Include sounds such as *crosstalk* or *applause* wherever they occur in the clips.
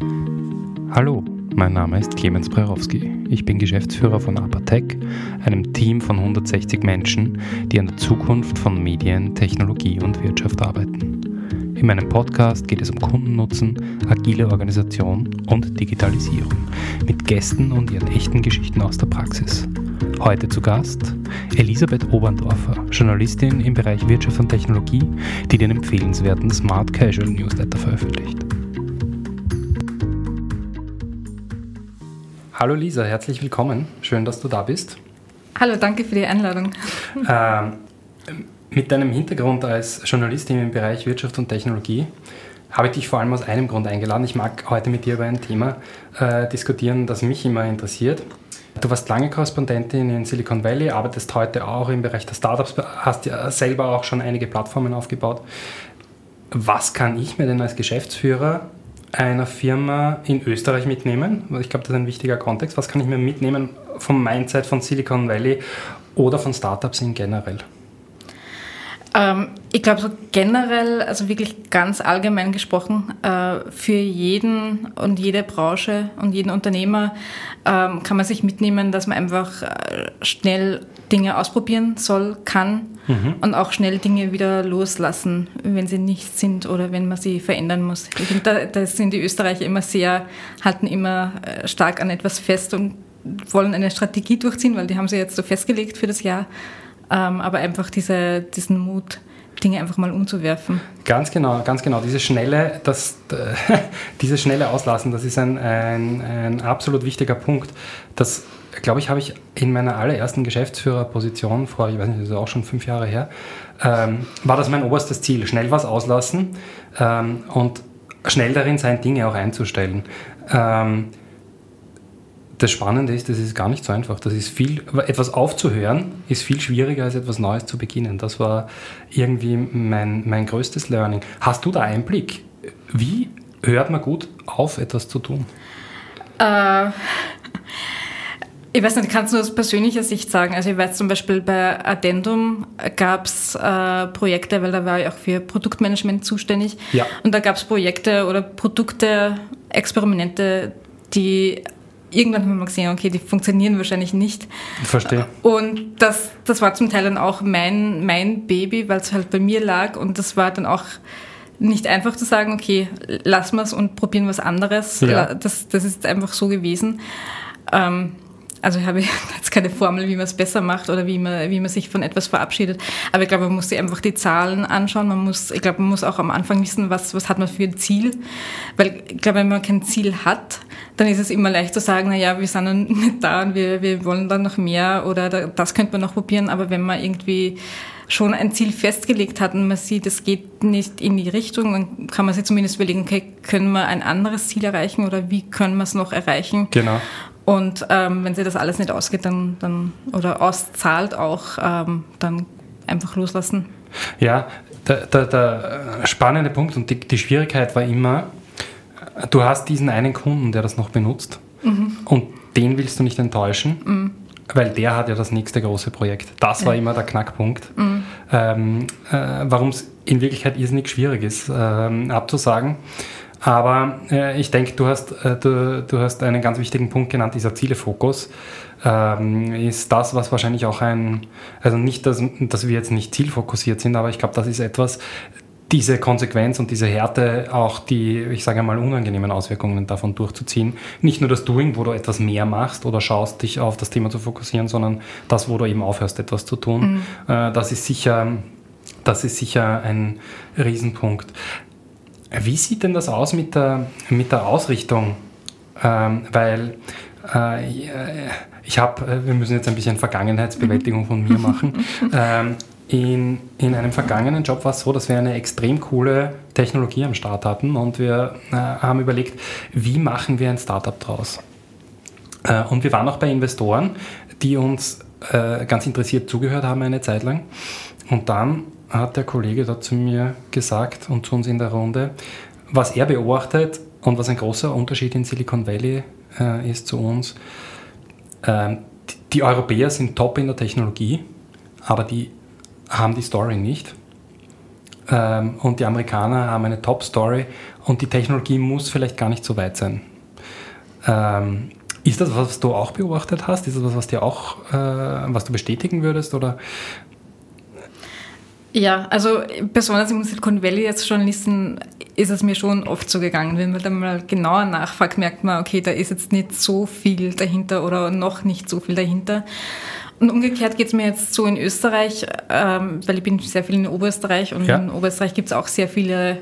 Hallo, mein Name ist Clemens Brerowski. Ich bin Geschäftsführer von Apatec, einem Team von 160 Menschen, die an der Zukunft von Medien, Technologie und Wirtschaft arbeiten. In meinem Podcast geht es um Kundennutzen, agile Organisation und Digitalisierung mit Gästen und ihren echten Geschichten aus der Praxis. Heute zu Gast Elisabeth Oberndorfer, Journalistin im Bereich Wirtschaft und Technologie, die den empfehlenswerten Smart Casual Newsletter veröffentlicht. Hallo Lisa, herzlich willkommen. Schön, dass du da bist. Hallo, danke für die Einladung. Ähm, mit deinem Hintergrund als Journalistin im Bereich Wirtschaft und Technologie habe ich dich vor allem aus einem Grund eingeladen. Ich mag heute mit dir über ein Thema äh, diskutieren, das mich immer interessiert. Du warst lange Korrespondentin in Silicon Valley, arbeitest heute auch im Bereich der Startups, hast ja selber auch schon einige Plattformen aufgebaut. Was kann ich mir denn als Geschäftsführer einer Firma in Österreich mitnehmen? Ich glaube, das ist ein wichtiger Kontext. Was kann ich mir mitnehmen vom Mindset von Silicon Valley oder von Startups in generell? Ähm, ich glaube, so generell, also wirklich ganz allgemein gesprochen, äh, für jeden und jede Branche und jeden Unternehmer ähm, kann man sich mitnehmen, dass man einfach äh, schnell Dinge ausprobieren soll, kann mhm. und auch schnell Dinge wieder loslassen, wenn sie nicht sind oder wenn man sie verändern muss. Ich finde, da, da sind die Österreicher immer sehr, halten immer äh, stark an etwas fest und wollen eine Strategie durchziehen, weil die haben sie jetzt so festgelegt für das Jahr. Ähm, aber einfach diese, diesen Mut, Dinge einfach mal umzuwerfen. Ganz genau, ganz genau. Diese schnelle, das, *laughs* dieses schnelle Auslassen, das ist ein, ein, ein absolut wichtiger Punkt. Das, glaube ich, habe ich in meiner allerersten Geschäftsführerposition vor, ich weiß nicht, das ist auch schon fünf Jahre her, ähm, war das mein oberstes Ziel. Schnell was auslassen ähm, und schnell darin sein, Dinge auch einzustellen. Ähm, das Spannende ist, das ist gar nicht so einfach. Das ist viel, etwas aufzuhören ist viel schwieriger als etwas Neues zu beginnen. Das war irgendwie mein, mein größtes Learning. Hast du da Einblick? Wie hört man gut auf, etwas zu tun? Äh, ich weiß nicht, ich kann es nur aus persönlicher Sicht sagen. Also ich weiß zum Beispiel bei Addendum gab es äh, Projekte, weil da war ich auch für Produktmanagement zuständig. Ja. Und da gab es Projekte oder Produkte, Experimente, die irgendwann haben wir gesehen, okay, die funktionieren wahrscheinlich nicht. Ich verstehe. Und das, das war zum Teil dann auch mein, mein Baby, weil es halt bei mir lag und das war dann auch nicht einfach zu sagen, okay, lassen wir es und probieren was anderes. Ja. Das, das ist einfach so gewesen. Ähm, also ich habe *laughs* jetzt keine Formel, wie man es besser macht oder wie man, wie man sich von etwas verabschiedet. Aber ich glaube, man muss sich einfach die Zahlen anschauen. Man muss, ich glaube, man muss auch am Anfang wissen, was, was hat man für ein Ziel. Weil ich glaube, wenn man kein Ziel hat, dann ist es immer leicht zu sagen, na ja, wir sind dann nicht da und wir, wir wollen dann noch mehr oder das könnte man noch probieren. Aber wenn man irgendwie schon ein Ziel festgelegt hat und man sieht, es geht nicht in die Richtung, dann kann man sich zumindest überlegen, okay, können wir ein anderes Ziel erreichen oder wie können wir es noch erreichen? Genau. Und ähm, wenn sich das alles nicht ausgeht, dann, dann oder auszahlt auch, ähm, dann einfach loslassen. Ja, der, der, der spannende Punkt und die, die, Schwierigkeit war immer, du hast diesen einen Kunden, der das noch benutzt mhm. und den willst du nicht enttäuschen. Mhm. Weil der hat ja das nächste große Projekt. Das war ja. immer der Knackpunkt. Mhm. Ähm, äh, Warum es in Wirklichkeit irrsinnig schwierig ist, ähm, abzusagen. Aber äh, ich denke, du, hast, äh, du, du hast einen ganz wichtigen Punkt genannt, dieser Zielefokus. Ähm, ist das, was wahrscheinlich auch ein, also nicht, dass, dass wir jetzt nicht zielfokussiert sind, aber ich glaube, das ist etwas, diese Konsequenz und diese Härte auch die, ich sage einmal, unangenehmen Auswirkungen davon durchzuziehen. Nicht nur das Doing, wo du etwas mehr machst oder schaust, dich auf das Thema zu fokussieren, sondern das, wo du eben aufhörst, etwas zu tun. Mhm. Äh, das ist sicher, das ist sicher ein Riesenpunkt. Wie sieht denn das aus mit der, mit der Ausrichtung? Ähm, weil äh, ich habe, äh, wir müssen jetzt ein bisschen Vergangenheitsbewältigung von mir machen. *laughs* Ähm, in, in einem vergangenen Job war es so, dass wir eine extrem coole Technologie am Start hatten und wir äh, haben überlegt, wie machen wir ein Startup draus? Äh, und wir waren auch bei Investoren, die uns äh, ganz interessiert zugehört haben eine Zeit lang. Und dann hat der Kollege da zu mir gesagt und zu uns in der Runde, was er beobachtet und was ein großer Unterschied in Silicon Valley äh, ist zu uns. Ähm, die Europäer sind top in der Technologie, aber die haben die Story nicht. ähm, und die Amerikaner haben eine Top-Story und die Technologie muss vielleicht gar nicht so weit sein. Ähm, ist das was, was du auch beobachtet hast? Ist das was, was dir auch, äh, was du bestätigen würdest? Oder? Ja, also besonders im Silicon Valley als Journalisten ist es mir schon oft so gegangen. Wenn man dann mal genauer nachfragt, merkt man, okay, da ist jetzt nicht so viel dahinter oder noch nicht so viel dahinter. Und umgekehrt geht es mir jetzt so in Österreich, ähm, weil ich bin sehr viel in Oberösterreich und ja. in Oberösterreich gibt es auch sehr viele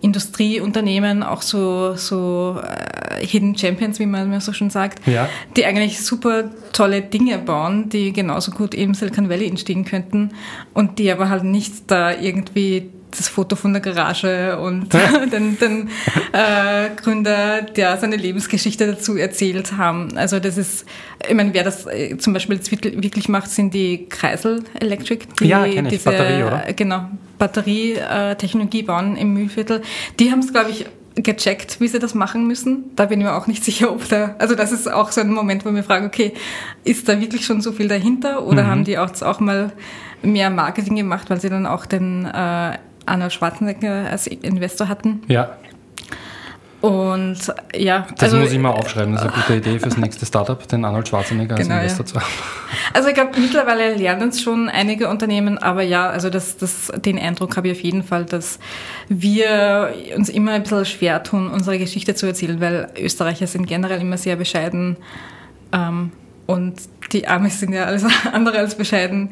Industrieunternehmen, auch so, so äh, Hidden Champions, wie man so schon sagt, ja. die eigentlich super tolle Dinge bauen, die genauso gut im Silicon Valley entstehen könnten und die aber halt nicht da irgendwie das Foto von der Garage und *laughs* den, den äh, Gründer, der seine Lebensgeschichte dazu erzählt haben. Also das ist, ich meine, wer das äh, zum Beispiel jetzt wirklich macht, sind die Kreisel Electric, die ja, diese Batterie, oder? genau Batterietechnologie bauen im Mühlviertel. Die haben es, glaube ich, gecheckt, wie sie das machen müssen. Da bin ich mir auch nicht *laughs* sicher, ob da, also das ist auch so ein Moment, wo wir fragen, okay, ist da wirklich schon so viel dahinter oder mhm. haben die auch, auch mal mehr Marketing gemacht, weil sie dann auch den äh, Arnold Schwarzenegger als Investor hatten. Ja. Und ja. Das also, muss ich mal aufschreiben, das ist eine gute Idee fürs nächste Startup, den Arnold Schwarzenegger als genau, Investor ja. zu haben. Also ich glaube, mittlerweile lernen es schon einige Unternehmen, aber ja, also das, das, den Eindruck habe ich auf jeden Fall, dass wir uns immer ein bisschen schwer tun, unsere Geschichte zu erzählen, weil Österreicher sind generell immer sehr bescheiden. Ähm, und die Amis sind ja alles *laughs* andere als bescheiden.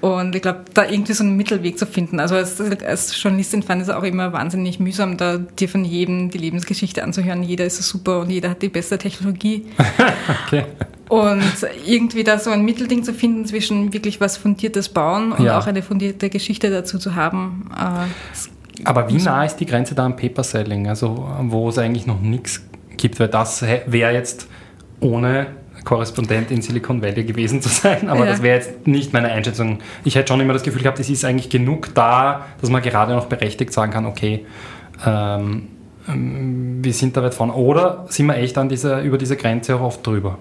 Und ich glaube, da irgendwie so einen Mittelweg zu finden. Also als, als Journalistin fand ich es auch immer wahnsinnig mühsam, da dir von jedem die Lebensgeschichte anzuhören. Jeder ist so super und jeder hat die beste Technologie. *laughs* okay. Und irgendwie da so ein Mittelding zu finden zwischen wirklich was Fundiertes bauen und ja. auch eine fundierte Geschichte dazu zu haben. Äh, Aber wie nah ist die Grenze da am Paper-Selling? Also wo es eigentlich noch nichts gibt, weil das wäre jetzt ohne Korrespondent in Silicon Valley gewesen zu sein, aber ja. das wäre jetzt nicht meine Einschätzung. Ich hätte schon immer das Gefühl gehabt, es ist eigentlich genug da, dass man gerade noch berechtigt sagen kann, okay, ähm, wir sind da weit vorne. Oder sind wir echt an dieser, über diese Grenze auch oft drüber?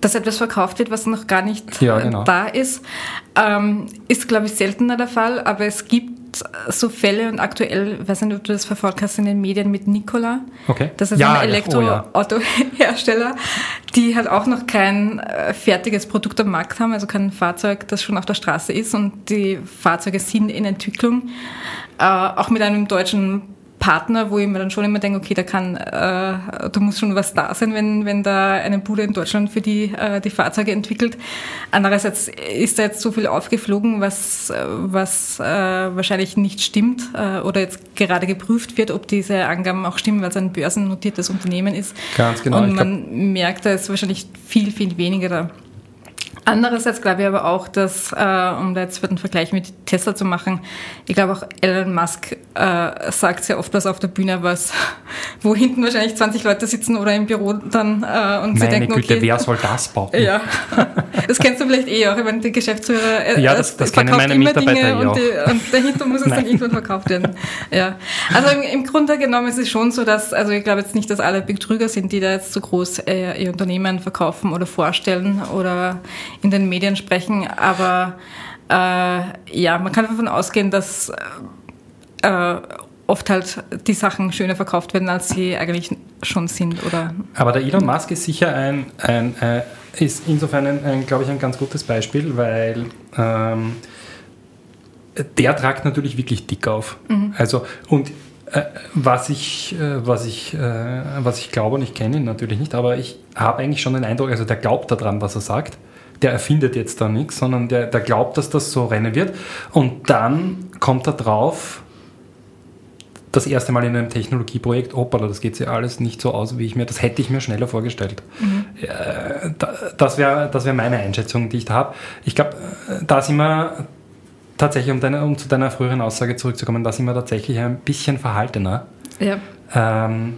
Dass etwas verkauft wird, was noch gar nicht ja, genau. da ist, ähm, ist, glaube ich, seltener der Fall, aber es gibt so Fälle und aktuell, weiß nicht, ob du das verfolgt hast in den Medien mit Nikola. Okay. Das ist ja, ein Elektroautohersteller, ja. die halt auch noch kein äh, fertiges Produkt am Markt haben, also kein Fahrzeug, das schon auf der Straße ist und die Fahrzeuge sind in Entwicklung. Äh, auch mit einem deutschen Partner, wo ich mir dann schon immer denke, okay, da kann, äh, da muss schon was da sein, wenn, wenn da eine Bude in Deutschland für die, äh, die Fahrzeuge entwickelt. Andererseits ist da jetzt so viel aufgeflogen, was, was äh, wahrscheinlich nicht stimmt äh, oder jetzt gerade geprüft wird, ob diese Angaben auch stimmen, weil es ein börsennotiertes Unternehmen ist. Ganz genau. Und man merkt, da ist wahrscheinlich viel, viel weniger da. Andererseits glaube ich aber auch, dass, äh, um da jetzt einen Vergleich mit Tesla zu machen, ich glaube auch Elon Musk äh, sagt sehr oft was auf der Bühne, was, wo hinten wahrscheinlich 20 Leute sitzen oder im Büro dann äh, und sie denken, Güte, okay, wer soll das bauen? Ja, das kennst du vielleicht eh auch, wenn die Geschäftsführer äh, ja, das, das kennen meine Mitarbeiter Dinge und, die, und dahinter muss es dann irgendwann verkauft werden. Ja, also im, im, Grunde genommen ist es schon so, dass, also ich glaube jetzt nicht, dass alle Betrüger sind, die da jetzt so groß äh, ihr Unternehmen verkaufen oder vorstellen oder in den Medien sprechen, aber äh, ja, man kann davon ausgehen, dass äh, oft halt die Sachen schöner verkauft werden, als sie eigentlich schon sind. Oder aber der Elon Musk ist sicher ein, ein äh, ist insofern, ein, ein glaube ich, ein ganz gutes Beispiel, weil ähm, der tragt natürlich wirklich dick auf. Mhm. Also und äh, was ich, äh, was ich, äh, was ich glaube, und ich kenne ihn natürlich nicht, aber ich habe eigentlich schon den Eindruck, also der glaubt daran, was er sagt der erfindet jetzt da nichts, sondern der, der glaubt, dass das so rennen wird. Und dann kommt er drauf, das erste Mal in einem Technologieprojekt, hoppala, das geht sich alles nicht so aus, wie ich mir, das hätte ich mir schneller vorgestellt. Mhm. Das wäre das wär meine Einschätzung, die ich da habe. Ich glaube, da sind wir tatsächlich, um, deine, um zu deiner früheren Aussage zurückzukommen, da sind wir tatsächlich ein bisschen verhaltener. Ja. Ähm,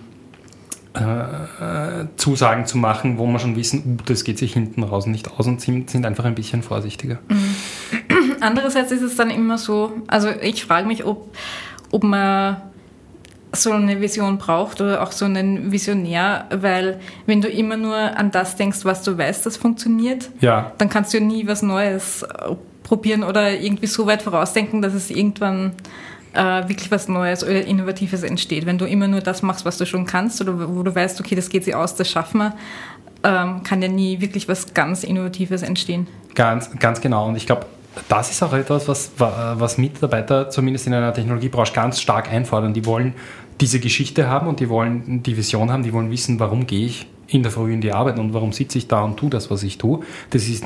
äh, Zusagen zu machen, wo man schon wissen, uh, das geht sich hinten raus nicht aus und sind, sind einfach ein bisschen vorsichtiger. Mhm. *clears throat* Andererseits ist es dann immer so, also ich frage mich, ob, ob man so eine Vision braucht oder auch so einen Visionär, weil wenn du immer nur an das denkst, was du weißt, das funktioniert, ja. dann kannst du nie was Neues probieren oder irgendwie so weit vorausdenken, dass es irgendwann äh, wirklich was Neues oder Innovatives entsteht. Wenn du immer nur das machst, was du schon kannst oder wo du weißt, okay, das geht sich aus, das schaffen wir, ähm, kann ja nie wirklich was ganz Innovatives entstehen. Ganz, ganz genau. Und ich glaube, das ist auch etwas, was, was Mitarbeiter zumindest in einer Technologiebranche ganz stark einfordern. Die wollen diese Geschichte haben und die wollen die Vision haben, die wollen wissen, warum gehe ich in der Früh in die Arbeit und warum sitze ich da und tue das, was ich tue. Das ist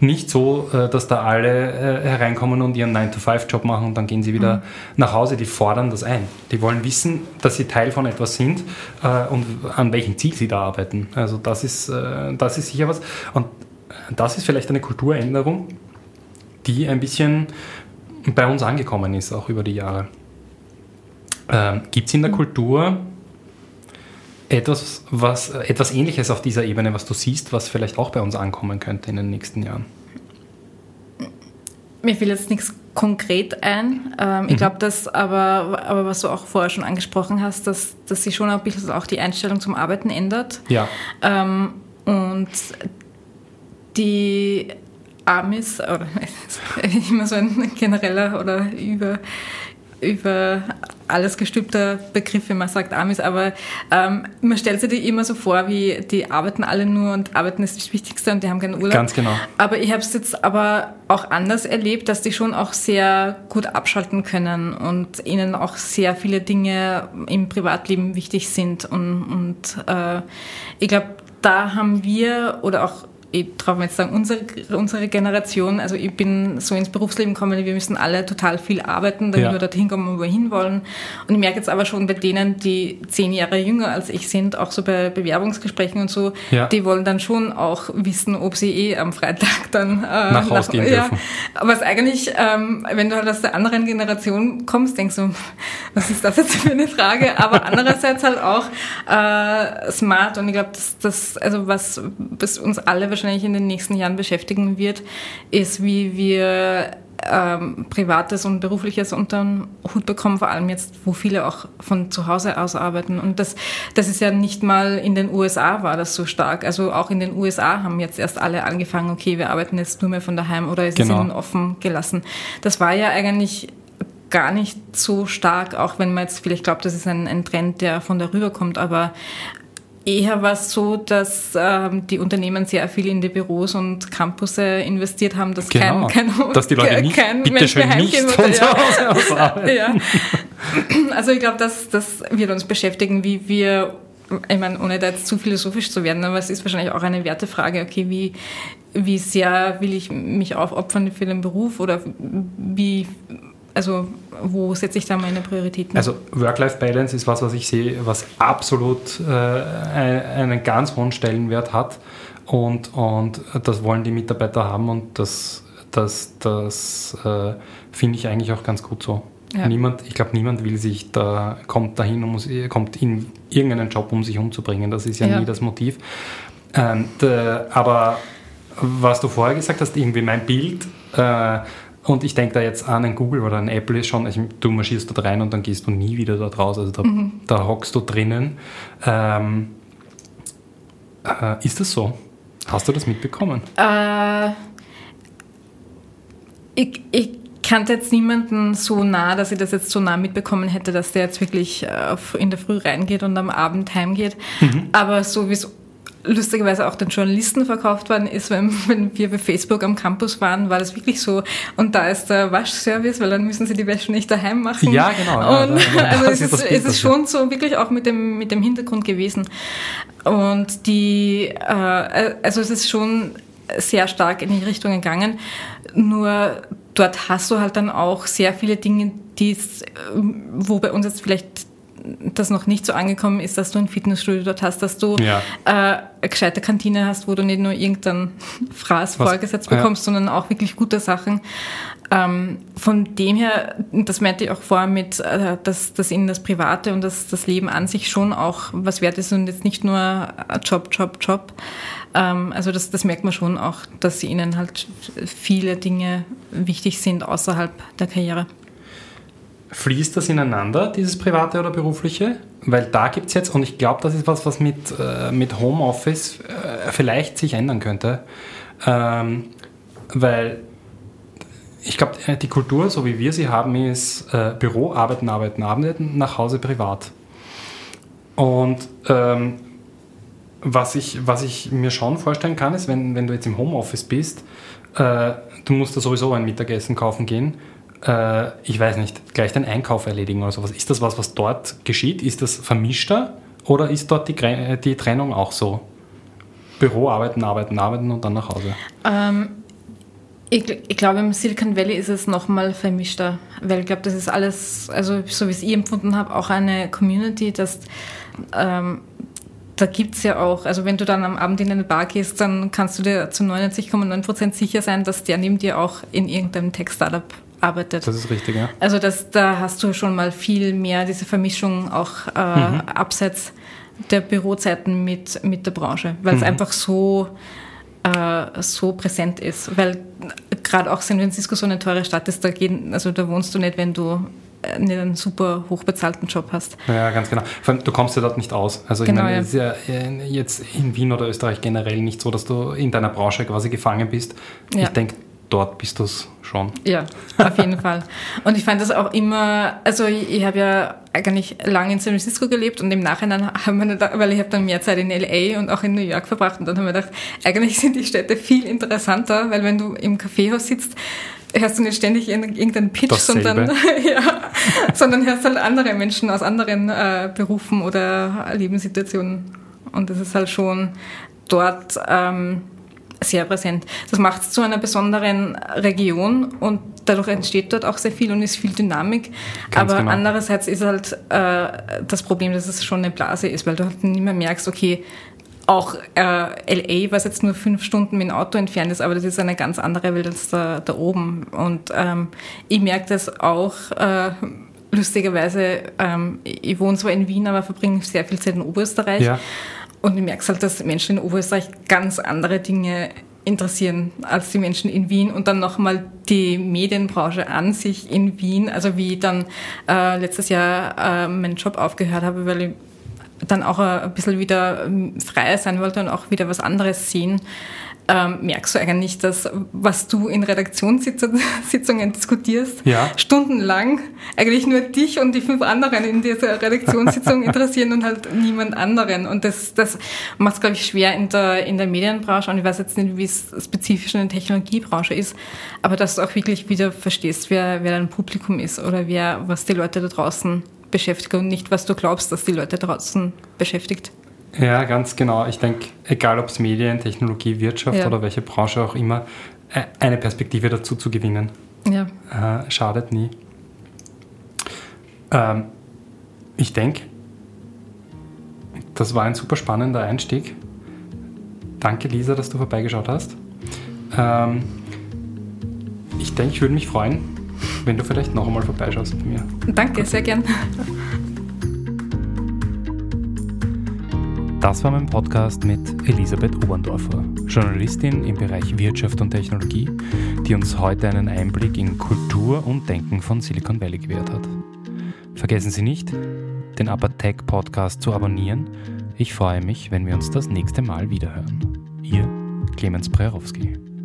nicht so, äh, dass da alle äh, hereinkommen und ihren 9-to-5-Job machen und dann gehen sie wieder mhm. nach Hause. Die fordern das ein. Die wollen wissen, dass sie Teil von etwas sind äh, und an welchem Ziel sie da arbeiten. Also das ist, das ist sicher was. Und das ist vielleicht eine Kulturänderung, die ein bisschen bei uns angekommen ist, auch über die Jahre. Ähm, Gibt es in der mhm. Kultur etwas, was, etwas Ähnliches auf dieser Ebene, was du siehst, was vielleicht auch bei uns ankommen könnte in den nächsten Jahren? Mir fiel jetzt nichts konkret ein. Ähm, mhm. Ich glaube, dass aber, aber was du auch vorher schon angesprochen hast, dass, dass sich schon ein bisschen auch die Einstellung zum Arbeiten ändert. Ja. Ähm, und die Amis, oder *laughs* immer so ein genereller oder über über alles gestülpter Begriff, wenn man sagt Amis, aber ähm, man stellt sich die immer so vor, wie die arbeiten alle nur und arbeiten ist das Wichtigste und die haben keinen Urlaub. Ganz genau. Aber ich habe es jetzt aber auch anders erlebt, dass die schon auch sehr gut abschalten können und ihnen auch sehr viele Dinge im Privatleben wichtig sind und, und äh, ich glaube, da haben wir oder auch ich traue mir jetzt sagen, unsere, unsere Generation, also ich bin so ins Berufsleben gekommen, wir müssen alle total viel arbeiten, damit ja. wir dorthin kommen, wo wir hinwollen. Und ich merke jetzt aber schon bei denen, die zehn Jahre jünger als ich sind, auch so bei Bewerbungsgesprächen und so, ja. die wollen dann schon auch wissen, ob sie eh am Freitag dann äh, nach Hause gehen ja, dürfen. Es eigentlich, ähm, wenn du halt aus der anderen Generation kommst, denkst du, was ist das jetzt für eine Frage? Aber andererseits halt auch äh, smart und ich glaube, dass das, also was, was uns alle wahrscheinlich in den nächsten Jahren beschäftigen wird, ist, wie wir ähm, Privates und Berufliches unter den Hut bekommen, vor allem jetzt, wo viele auch von zu Hause aus arbeiten. Und das, das ist ja nicht mal in den USA war das so stark. Also auch in den USA haben jetzt erst alle angefangen, okay, wir arbeiten jetzt nur mehr von daheim oder es genau. ist ihnen offen gelassen. Das war ja eigentlich gar nicht so stark, auch wenn man jetzt vielleicht glaubt, das ist ein, ein Trend, der von darüber kommt, aber Eher war es so, dass ähm, die Unternehmen sehr viel in die Büros und Campusse investiert haben, dass genau, kein, kein, dass die Leute nicht, kein von zu Hause aus arbeiten. ja. Also ich glaube, dass das wird uns beschäftigen, wie wir ich meine, ohne da jetzt zu philosophisch zu werden, aber es ist wahrscheinlich auch eine Wertefrage, okay, wie, wie sehr will ich mich aufopfern für den Beruf oder wie also wo setze ich da meine Prioritäten? Also Work-Life-Balance ist was, was ich sehe, was absolut äh, einen ganz hohen Stellenwert hat und, und das wollen die Mitarbeiter haben und das, das, das äh, finde ich eigentlich auch ganz gut so. Ja. Niemand, ich glaube, niemand will sich da, kommt dahin und muss, kommt in irgendeinen Job, um sich umzubringen. Das ist ja, ja. nie das Motiv. Ähm, de, aber was du vorher gesagt hast, irgendwie mein Bild, äh, und ich denke da jetzt an ein Google oder ein Apple ist schon, also du marschierst dort rein und dann gehst du nie wieder dort raus. Also da, mhm. da hockst du drinnen. Ähm, äh, ist das so? Hast du das mitbekommen? Äh, ich, ich kannte jetzt niemanden so nah, dass ich das jetzt so nah mitbekommen hätte, dass der jetzt wirklich äh, in der Früh reingeht und am Abend heimgeht. Mhm. Aber so wie es lustigerweise auch den Journalisten verkauft worden ist, wenn, *laughs* wenn, wir bei Facebook am Campus waren, war das wirklich so. Und da ist der Waschservice, weil dann müssen sie die Wäsche nicht daheim machen. Ja, genau. Und ja, *laughs* also es ist, es ist schon so wirklich auch mit dem, mit dem Hintergrund gewesen. Und die, äh, also es ist schon sehr stark in die Richtung gegangen. Nur dort hast du halt dann auch sehr viele Dinge, die wo bei uns jetzt vielleicht das noch nicht so angekommen ist, dass du ein Fitnessstudio dort hast, dass du ja. äh, eine gescheite Kantine hast, wo du nicht nur irgendeinen *laughs* Fraß Was? vorgesetzt bekommst, ja. sondern auch wirklich gute Sachen. Ähm, von dem her, das meinte ich auch vorher mit, äh, dass, dass ihnen das Private und das, das Leben an sich schon auch was wert ist und jetzt nicht nur Job, Job, Job. Ähm, also das, das merkt man schon auch, dass ihnen halt viele Dinge wichtig sind außerhalb der Karriere. Fließt das ineinander, dieses private oder berufliche? Weil da gibt es jetzt, und ich glaube, das ist was, was mit, äh, mit Homeoffice äh, vielleicht sich ändern könnte. Ähm, weil ich glaube, äh, die Kultur, so wie wir sie haben, ist äh, Büro, arbeiten, arbeiten, arbeiten, nach Hause privat. Und ähm, was, ich, was ich mir schon vorstellen kann, ist, wenn, wenn du jetzt im Homeoffice bist, äh, du musst da sowieso ein Mittagessen kaufen gehen. Äh, ich weiß nicht, gleich den Einkauf erledigen oder sowas. Ist das was, was dort geschieht? Ist das vermischter oder ist dort die, die Trennung auch so? Büro, arbeiten, arbeiten, arbeiten und dann nach Hause? Ähm, ich, ich, glaube, im Silicon Valley ist es nochmal vermischter, weil ich glaube, das ist alles, also so wie es ich empfunden habe, auch eine Community, dass ähm, da gibt es ja auch, also wenn du dann am Abend in eine Bar gehst, dann kannst du dir zu 99,9% sicher sein, dass der neben dir auch in irgendeinem Tech-Startup arbeitet. Das ist richtig, ja. Also das, da hast du schon mal viel mehr diese Vermischung auch äh, mhm. abseits der Bürozeiten mit, mit der Branche, weil es mhm. einfach so, äh, so präsent ist. Weil gerade auch San Francisco so eine teure Stadt ist, da, gehen, also da wohnst du nicht, wenn du äh, nicht einen super hochbezahlten Job hast. Ja, ganz genau. Du kommst ja dort nicht aus. Also ich genau, meine, es ist ja jetzt in Wien oder Österreich generell nicht so, dass du in deiner Branche quasi gefangen bist. Ja. Ich denke, dort bist du es schon. Ja, auf jeden *laughs* Fall. Und ich fand das auch immer, also ich, ich habe ja eigentlich lange in San Francisco gelebt und im Nachhinein haben wir, da, weil ich habe dann mehr Zeit in LA und auch in New York verbracht und dann haben wir gedacht, eigentlich sind die Städte viel interessanter, weil wenn du im Kaffeehaus sitzt, hörst du nicht ständig irgendeinen Pitch, sondern, *laughs* ja, sondern hörst halt andere Menschen aus anderen äh, Berufen oder Lebenssituationen. Und das ist halt schon dort ähm, sehr präsent. Das macht es zu einer besonderen Region und dadurch entsteht dort auch sehr viel und ist viel Dynamik. Ganz Aber genau. andererseits ist halt äh, das Problem, dass es schon eine Blase ist, weil du halt nicht mehr merkst, okay, auch äh, LA, was jetzt nur fünf Stunden mit dem Auto entfernt ist, aber das ist eine ganz andere Welt als da, da oben. Und ähm, ich merke das auch äh, lustigerweise. Ähm, ich wohne zwar in Wien, aber verbringe sehr viel Zeit in Oberösterreich. Ja. Und ich merke halt, dass Menschen in Oberösterreich ganz andere Dinge interessieren als die Menschen in Wien und dann nochmal die Medienbranche an sich in Wien, also wie ich dann äh, letztes Jahr äh, meinen Job aufgehört habe, weil ich dann auch ein bisschen wieder ähm, freier sein wollte und auch wieder was anderes sehen ähm, merkst du eigentlich, dass was du in Redaktionssitzungen diskutierst, ja. stundenlang eigentlich nur dich und die fünf anderen in dieser Redaktionssitzung *laughs* interessieren und halt niemand anderen. Und das, das macht es, glaube ich, schwer in der, in der Medienbranche. Und ich weiß jetzt nicht, wie es spezifisch in der Technologiebranche ist, aber dass du auch wirklich wieder verstehst, wer, wer dein Publikum ist oder wer, was die Leute da draußen beschäftigt und nicht, was du glaubst, dass die Leute draußen beschäftigt. Ja, ganz genau. Ich denke, egal ob es Medien, Technologie, Wirtschaft ja. oder welche Branche auch immer, eine Perspektive dazu zu gewinnen. Ja. Äh, schadet nie. Ähm, ich denke, das war ein super spannender Einstieg. Danke, Lisa, dass du vorbeigeschaut hast. Ähm, ich denke, ich würde mich freuen, wenn du vielleicht noch einmal vorbeischaust bei mir. Danke, sehr gern. Das war mein Podcast mit Elisabeth Oberndorfer, Journalistin im Bereich Wirtschaft und Technologie, die uns heute einen Einblick in Kultur und Denken von Silicon Valley gewährt hat. Vergessen Sie nicht, den Upper Tech Podcast zu abonnieren. Ich freue mich, wenn wir uns das nächste Mal wiederhören. Ihr Clemens Prerowski.